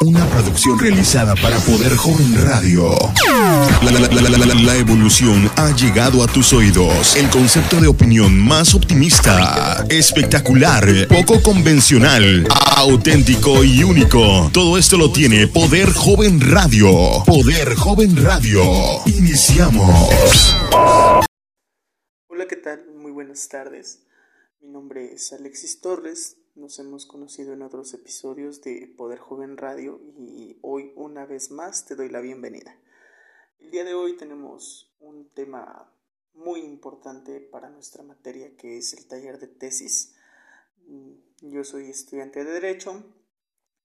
Una producción realizada para Poder Joven Radio. La, evolución ha llegado a tus oídos. El concepto de opinión más optimista, espectacular, poco convencional, auténtico y único. Todo esto lo tiene Poder Joven Radio. Poder Joven Radio. Iniciamos. Hola, ¿qué tal? Muy buenas tardes. Mi nombre es Alexis Torres. Nos hemos conocido en otros episodios de Poder Joven Radio y hoy una vez más te doy la bienvenida. El día de hoy tenemos un tema muy importante para nuestra materia que es el taller de tesis. Mm, Yo soy estudiante de Derecho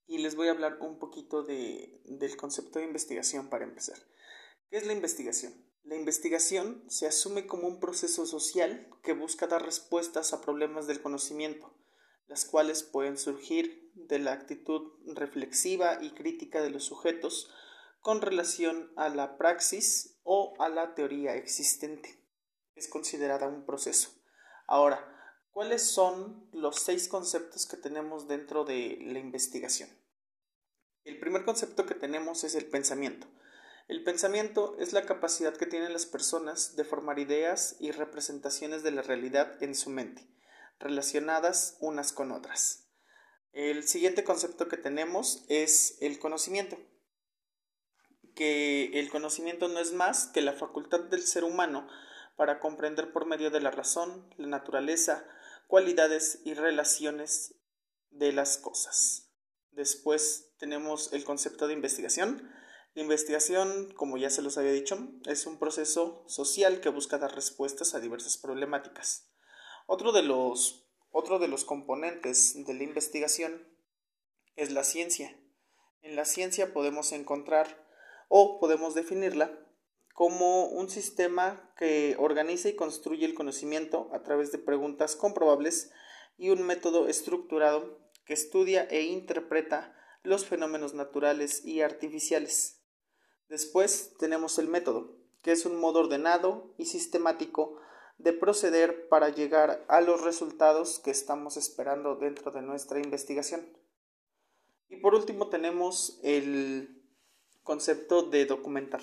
y les voy a hablar un poquito de, del concepto de investigación para empezar. ¿Qué es la investigación? La investigación se asume como un proceso social que busca dar respuestas a problemas del conocimiento, las cuales pueden surgir de la actitud reflexiva y crítica de los sujetos con relación a la praxis o a la teoría existente. Es considerada un proceso. Ahora, ¿cuáles son los seis conceptos que tenemos dentro de la investigación? El primer concepto que tenemos es el pensamiento. El pensamiento es la capacidad que tienen las personas de formar ideas y representaciones de la realidad en su mente, relacionadas unas con otras. El siguiente concepto que tenemos es el conocimiento, que el conocimiento no es más que la facultad del ser humano para comprender por medio de la razón, la naturaleza, cualidades y relaciones de las cosas. Después tenemos el concepto de investigación, la investigación, como ya se los había dicho, es un proceso social que busca dar respuestas a diversas problemáticas. Otro de los, otro de los componentes de la investigación es la ciencia. En la ciencia podemos encontrar o podemos definirla como un sistema que organiza y construye el conocimiento a través de preguntas comprobables y un método estructurado que estudia e interpreta los fenómenos naturales y artificiales. Después tenemos el método, que es un modo ordenado y sistemático de proceder para llegar a los resultados que estamos esperando dentro de nuestra investigación. Y por último tenemos el concepto de documentar.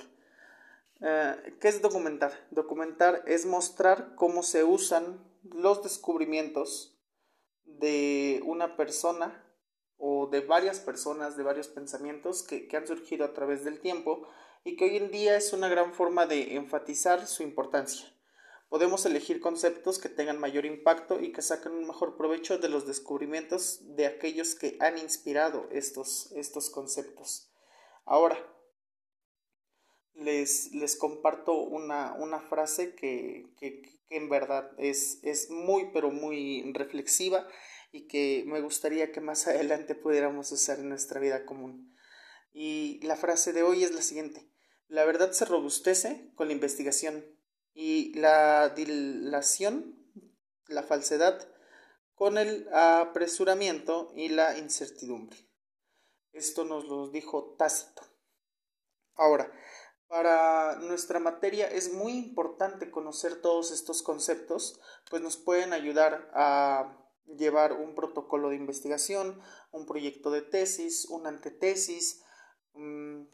Eh, ¿Qué es documentar? Documentar es mostrar cómo se usan los descubrimientos de una persona o de varias personas, de varios pensamientos que, que han surgido a través del tiempo y que hoy en día es una gran forma de enfatizar su importancia. Podemos elegir conceptos que tengan mayor impacto y que saquen un mejor provecho de los descubrimientos de aquellos que han inspirado estos, estos conceptos. Ahora, les, les comparto una, una frase que, que, que en verdad es, es muy, pero muy reflexiva y que me gustaría que más adelante pudiéramos usar en nuestra vida común. Y la frase de hoy es la siguiente. La verdad se robustece con la investigación y la dilación, la falsedad, con el apresuramiento y la incertidumbre. Esto nos lo dijo Tácito. Ahora, para nuestra materia es muy importante conocer todos estos conceptos, pues nos pueden ayudar a llevar un protocolo de investigación, un proyecto de tesis, una antetesis, um,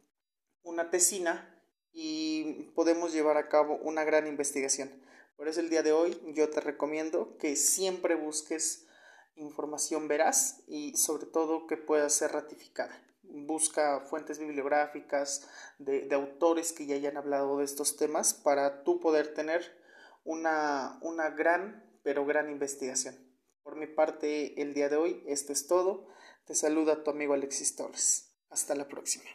una tesina y podemos llevar a cabo una gran investigación. Por eso el día de hoy yo te recomiendo que siempre busques información veraz y sobre todo que pueda ser ratificada. Busca fuentes bibliográficas de, de autores que ya hayan hablado de estos temas para tú poder tener una, una gran, pero gran investigación. Por mi parte, el día de hoy, esto es todo. Te saluda tu amigo Alexis Torres. Hasta la próxima.